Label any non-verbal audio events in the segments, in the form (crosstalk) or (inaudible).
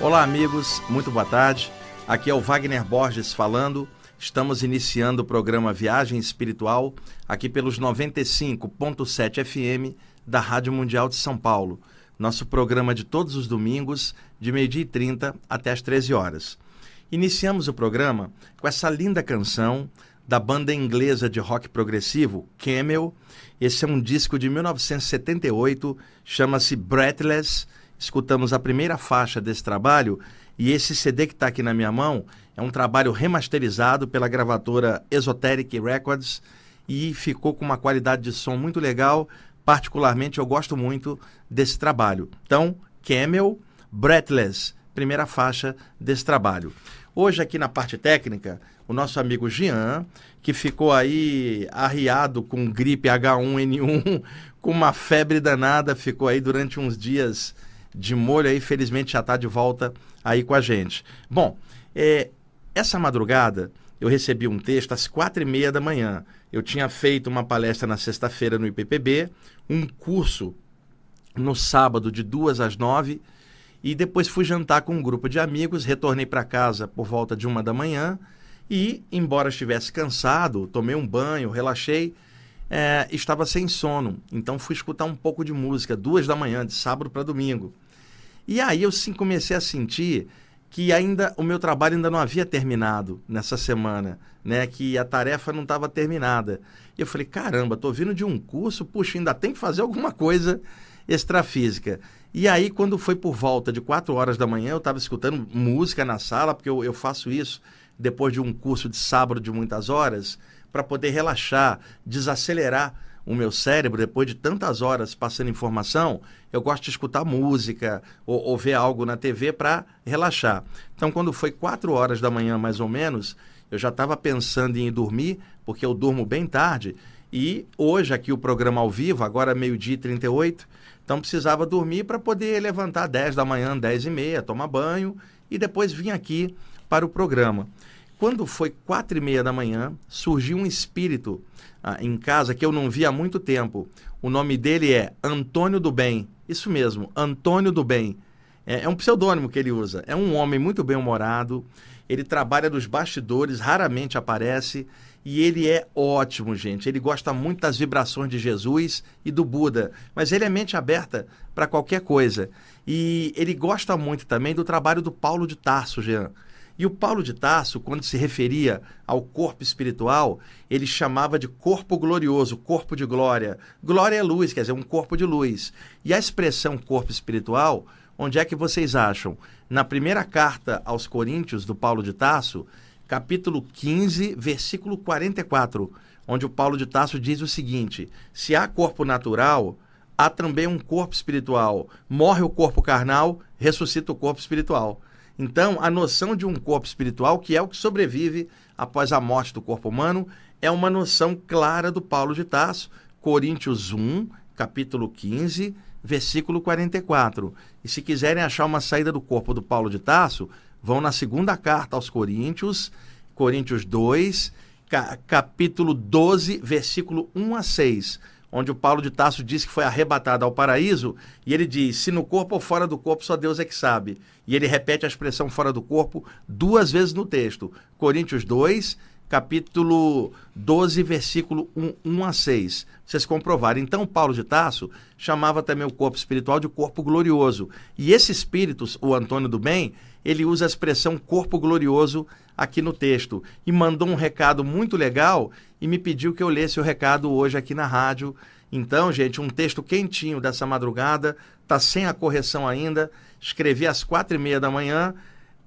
Olá, amigos, muito boa tarde. Aqui é o Wagner Borges falando. Estamos iniciando o programa Viagem Espiritual aqui pelos 95.7 FM da Rádio Mundial de São Paulo. Nosso programa de todos os domingos, de meio-dia e 30 até as 13 horas. Iniciamos o programa com essa linda canção da banda inglesa de rock progressivo Camel. Esse é um disco de 1978, chama-se Breathless escutamos a primeira faixa desse trabalho e esse CD que está aqui na minha mão é um trabalho remasterizado pela gravadora Esoteric Records e ficou com uma qualidade de som muito legal. Particularmente, eu gosto muito desse trabalho. Então, Camel, Breathless, primeira faixa desse trabalho. Hoje, aqui na parte técnica, o nosso amigo Jean, que ficou aí arriado com gripe H1N1, (laughs) com uma febre danada, ficou aí durante uns dias de molho aí, felizmente já está de volta aí com a gente. Bom, é, essa madrugada eu recebi um texto às quatro e meia da manhã. Eu tinha feito uma palestra na sexta-feira no IPPB, um curso no sábado de duas às nove e depois fui jantar com um grupo de amigos, retornei para casa por volta de uma da manhã e, embora estivesse cansado, tomei um banho, relaxei, é, estava sem sono. Então fui escutar um pouco de música, duas da manhã, de sábado para domingo. E aí eu sim comecei a sentir que ainda o meu trabalho ainda não havia terminado nessa semana, né? Que a tarefa não estava terminada. E eu falei, caramba, tô vindo de um curso, puxa, ainda tem que fazer alguma coisa extrafísica. E aí, quando foi por volta de quatro horas da manhã, eu estava escutando música na sala, porque eu, eu faço isso depois de um curso de sábado de muitas horas, para poder relaxar, desacelerar o meu cérebro, depois de tantas horas passando informação, eu gosto de escutar música ou, ou ver algo na TV para relaxar. Então, quando foi quatro horas da manhã, mais ou menos, eu já estava pensando em ir dormir, porque eu durmo bem tarde. E hoje, aqui o programa ao vivo, agora meio-dia e 38, então precisava dormir para poder levantar 10 da manhã, 10 e meia, tomar banho e depois vir aqui para o programa. Quando foi quatro e meia da manhã, surgiu um espírito ah, em casa que eu não vi há muito tempo. O nome dele é Antônio do Bem. Isso mesmo, Antônio do Bem. É, é um pseudônimo que ele usa. É um homem muito bem-humorado. Ele trabalha nos bastidores, raramente aparece. E ele é ótimo, gente. Ele gosta muito das vibrações de Jesus e do Buda. Mas ele é mente aberta para qualquer coisa. E ele gosta muito também do trabalho do Paulo de Tarso, Jean. E o Paulo de Tarso, quando se referia ao corpo espiritual, ele chamava de corpo glorioso, corpo de glória. Glória é luz, quer dizer, um corpo de luz. E a expressão corpo espiritual, onde é que vocês acham? Na primeira carta aos Coríntios, do Paulo de Tarso, capítulo 15, versículo 44, onde o Paulo de Tarso diz o seguinte: Se há corpo natural, há também um corpo espiritual. Morre o corpo carnal, ressuscita o corpo espiritual. Então, a noção de um corpo espiritual, que é o que sobrevive após a morte do corpo humano, é uma noção clara do Paulo de Tarso, Coríntios 1, capítulo 15, versículo 44. E se quiserem achar uma saída do corpo do Paulo de Tarso, vão na segunda carta aos Coríntios, Coríntios 2, capítulo 12, versículo 1 a 6 onde o Paulo de Tarso diz que foi arrebatado ao paraíso, e ele diz: se no corpo ou fora do corpo, só Deus é que sabe. E ele repete a expressão fora do corpo duas vezes no texto. Coríntios 2, capítulo 12, versículo 1, 1 a 6. Vocês comprovarem. Então, Paulo de Tarso chamava também o corpo espiritual de corpo glorioso. E esse espírito, o Antônio do Bem, ele usa a expressão corpo glorioso aqui no texto. E mandou um recado muito legal e me pediu que eu lesse o recado hoje aqui na rádio. Então, gente, um texto quentinho dessa madrugada, tá sem a correção ainda. Escrevi às quatro e meia da manhã,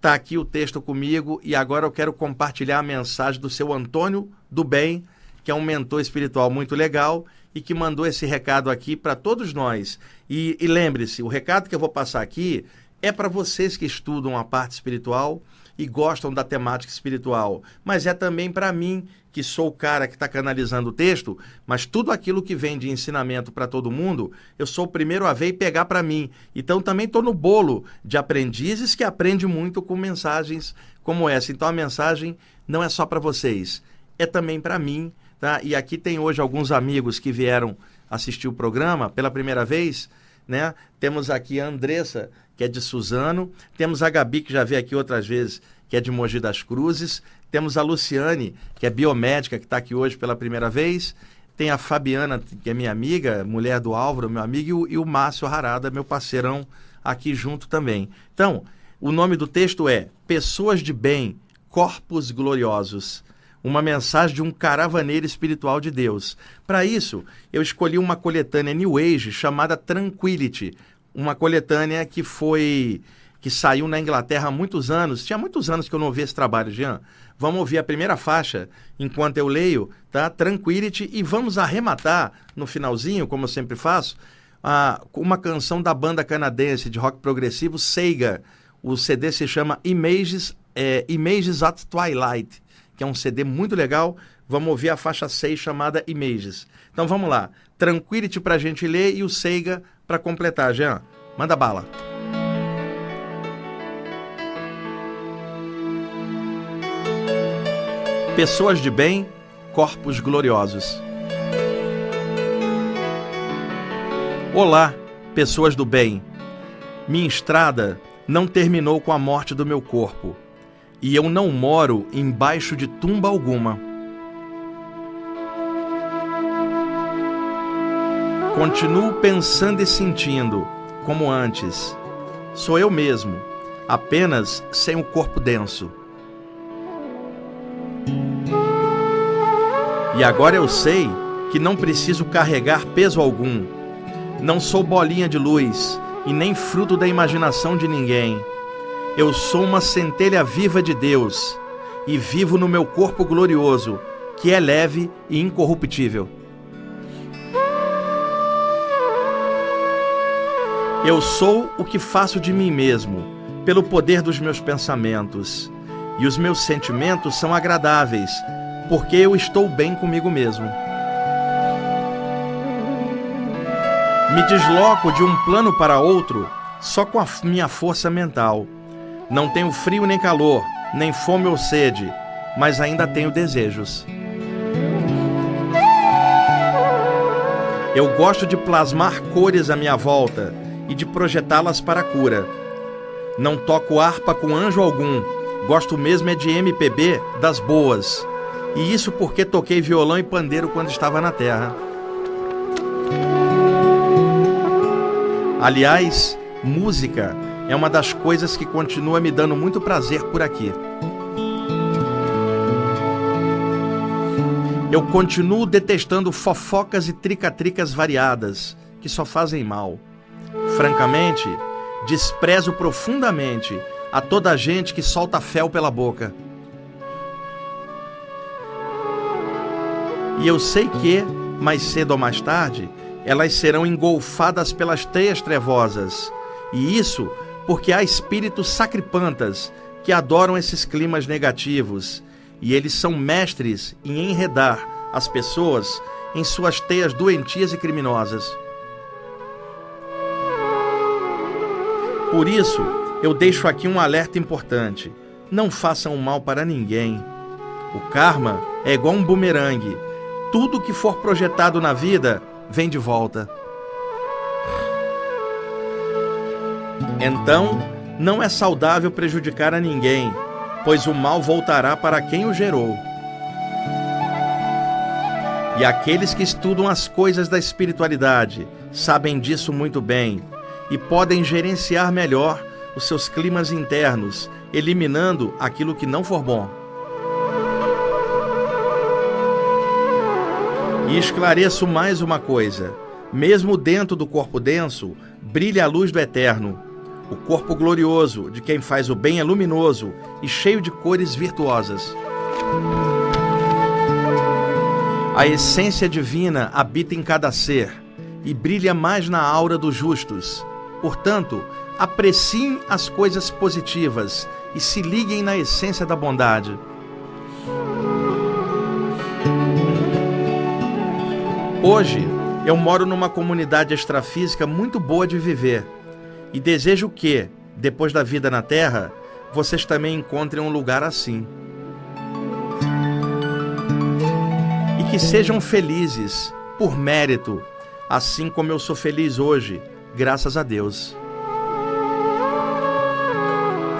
tá aqui o texto comigo e agora eu quero compartilhar a mensagem do seu Antônio do Bem, que é um mentor espiritual muito legal e que mandou esse recado aqui para todos nós. E, e lembre-se, o recado que eu vou passar aqui é para vocês que estudam a parte espiritual e gostam da temática espiritual, mas é também para mim, que sou o cara que está canalizando o texto, mas tudo aquilo que vem de ensinamento para todo mundo, eu sou o primeiro a ver e pegar para mim. Então também estou no bolo de aprendizes que aprende muito com mensagens como essa. Então a mensagem não é só para vocês, é também para mim. Tá? E aqui tem hoje alguns amigos que vieram assistir o programa pela primeira vez. Né? Temos aqui a Andressa, que é de Suzano. Temos a Gabi, que já veio aqui outras vezes, que é de Mogi das Cruzes. Temos a Luciane, que é biomédica, que está aqui hoje pela primeira vez. Tem a Fabiana, que é minha amiga, mulher do Álvaro, meu amigo, e o, e o Márcio Harada, meu parceirão, aqui junto também. Então, o nome do texto é Pessoas de Bem, Corpos Gloriosos. Uma mensagem de um caravaneiro espiritual de Deus. Para isso, eu escolhi uma coletânea New Age chamada Tranquility, uma coletânea que foi que saiu na Inglaterra há muitos anos. Tinha muitos anos que eu não ouvi esse trabalho, Jean. Vamos ouvir a primeira faixa enquanto eu leio, tá? Tranquility e vamos arrematar no finalzinho, como eu sempre faço, a, uma canção da banda canadense de rock progressivo Seiga. O CD se chama Images, é, Images at Twilight, que é um CD muito legal. Vamos ouvir a faixa 6 chamada Images. Então vamos lá. Tranquility para a gente ler e o Seiga para completar, Jean. Manda bala. Pessoas de bem, corpos gloriosos. Olá, pessoas do bem. Minha estrada não terminou com a morte do meu corpo, e eu não moro embaixo de tumba alguma. Continuo pensando e sentindo, como antes. Sou eu mesmo, apenas sem o corpo denso. E agora eu sei que não preciso carregar peso algum. Não sou bolinha de luz e nem fruto da imaginação de ninguém. Eu sou uma centelha viva de Deus e vivo no meu corpo glorioso, que é leve e incorruptível. Eu sou o que faço de mim mesmo, pelo poder dos meus pensamentos. E os meus sentimentos são agradáveis, porque eu estou bem comigo mesmo. Me desloco de um plano para outro só com a minha força mental. Não tenho frio nem calor, nem fome ou sede, mas ainda tenho desejos. Eu gosto de plasmar cores à minha volta e de projetá-las para a cura. Não toco harpa com anjo algum, gosto mesmo é de MPB das boas. E isso porque toquei violão e pandeiro quando estava na terra. Aliás, música é uma das coisas que continua me dando muito prazer por aqui. Eu continuo detestando fofocas e tricatricas variadas, que só fazem mal. Francamente, desprezo profundamente a toda gente que solta fel pela boca. E eu sei que, mais cedo ou mais tarde, elas serão engolfadas pelas teias trevosas. E isso porque há espíritos sacripantas que adoram esses climas negativos e eles são mestres em enredar as pessoas em suas teias doentias e criminosas. Por isso, eu deixo aqui um alerta importante: não façam mal para ninguém. O karma é igual um bumerangue. Tudo que for projetado na vida vem de volta. Então, não é saudável prejudicar a ninguém, pois o mal voltará para quem o gerou. E aqueles que estudam as coisas da espiritualidade sabem disso muito bem e podem gerenciar melhor os seus climas internos, eliminando aquilo que não for bom. E esclareço mais uma coisa: mesmo dentro do corpo denso, brilha a luz do eterno. O corpo glorioso de quem faz o bem é luminoso e cheio de cores virtuosas. A essência divina habita em cada ser e brilha mais na aura dos justos Portanto, apreciem as coisas positivas e se liguem na essência da bondade. Hoje, eu moro numa comunidade extrafísica muito boa de viver e desejo que, depois da vida na Terra, vocês também encontrem um lugar assim. E que sejam felizes por mérito, assim como eu sou feliz hoje, graças a Deus.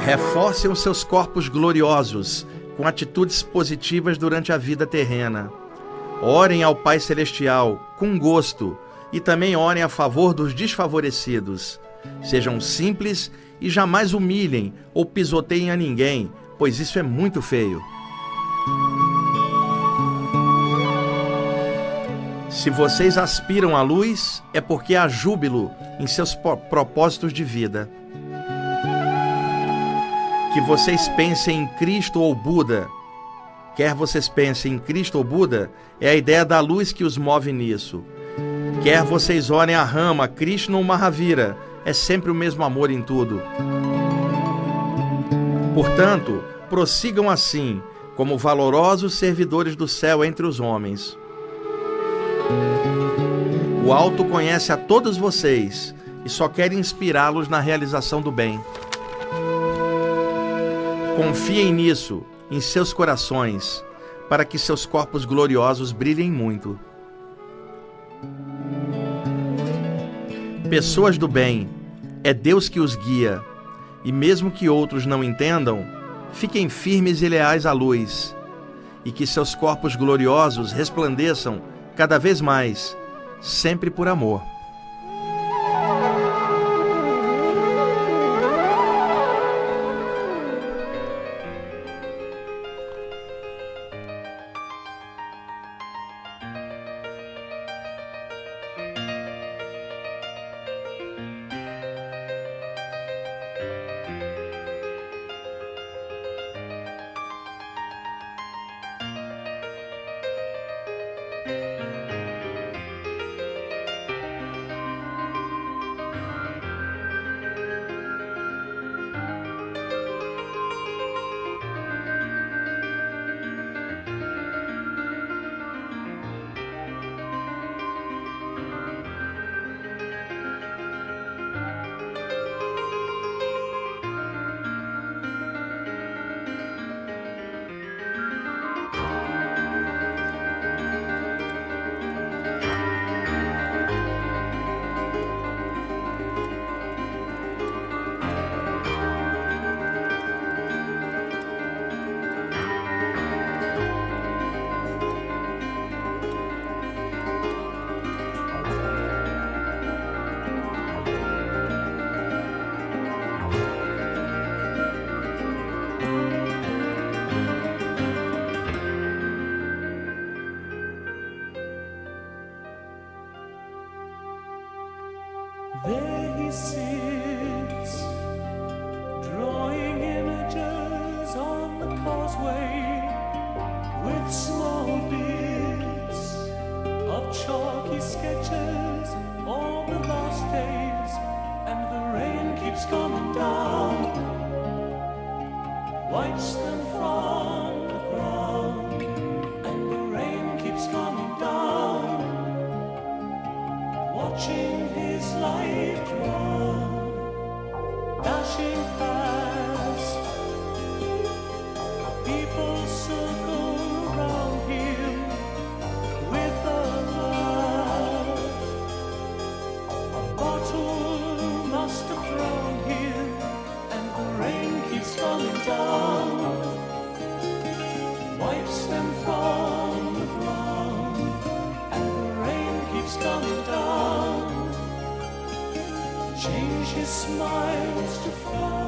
Reforcem os seus corpos gloriosos com atitudes positivas durante a vida terrena. Orem ao Pai Celestial com gosto e também orem a favor dos desfavorecidos. Sejam simples e jamais humilhem ou pisoteiem a ninguém, pois isso é muito feio. Se vocês aspiram à luz, é porque há júbilo em seus propósitos de vida. Que vocês pensem em Cristo ou Buda, quer vocês pensem em Cristo ou Buda, é a ideia da luz que os move nisso. Quer vocês orem a Rama, Krishna ou Mahavira, é sempre o mesmo amor em tudo. Portanto, prossigam assim, como valorosos servidores do céu entre os homens. O Alto conhece a todos vocês e só quer inspirá-los na realização do bem. Confiem nisso em seus corações, para que seus corpos gloriosos brilhem muito. Pessoas do bem, é Deus que os guia, e mesmo que outros não entendam, fiquem firmes e leais à luz, e que seus corpos gloriosos resplandeçam cada vez mais, sempre por amor. Wipes them from the ground, and the rain keeps coming down. Change his smiles to frowns.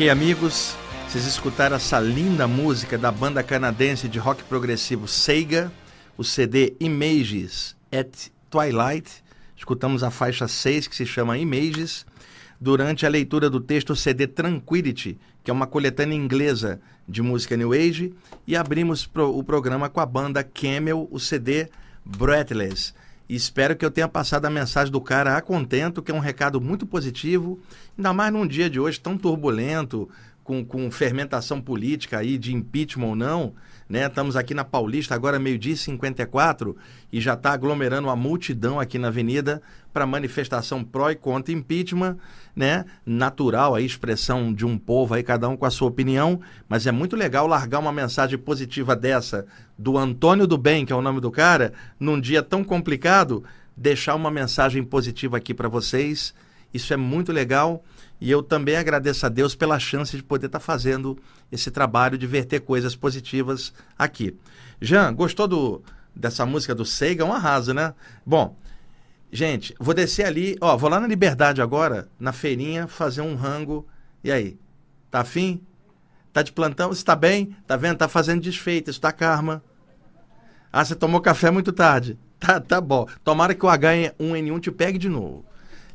Ok, amigos, vocês escutaram essa linda música da banda canadense de rock progressivo Sega, o CD Images at Twilight. Escutamos a faixa 6 que se chama Images durante a leitura do texto CD Tranquility, que é uma coletânea inglesa de música New Age, e abrimos pro, o programa com a banda Camel, o CD Breathless. E espero que eu tenha passado a mensagem do cara a contento, que é um recado muito positivo, ainda mais num dia de hoje tão turbulento, com, com fermentação política aí, de impeachment ou não, né? Estamos aqui na Paulista, agora meio-dia e 54, e já está aglomerando uma multidão aqui na avenida para manifestação pró e contra impeachment, né? Natural a expressão de um povo aí, cada um com a sua opinião, mas é muito legal largar uma mensagem positiva dessa do Antônio do Bem, que é o nome do cara, num dia tão complicado, deixar uma mensagem positiva aqui para vocês. Isso é muito legal e eu também agradeço a Deus pela chance de poder estar tá fazendo esse trabalho de verter coisas positivas aqui. Jean, gostou do, dessa música do Seiga? É um arraso, né? Bom, gente, vou descer ali, ó, vou lá na Liberdade agora, na feirinha, fazer um rango. E aí? Tá afim? Tá de plantão? Você tá bem? Tá vendo? Tá fazendo desfeita, isso tá karma. Ah, você tomou café muito tarde. (laughs) Tá, tá bom. Tomara que o H1N1 te pegue de novo.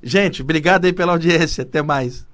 Gente, obrigado aí pela audiência. Até mais.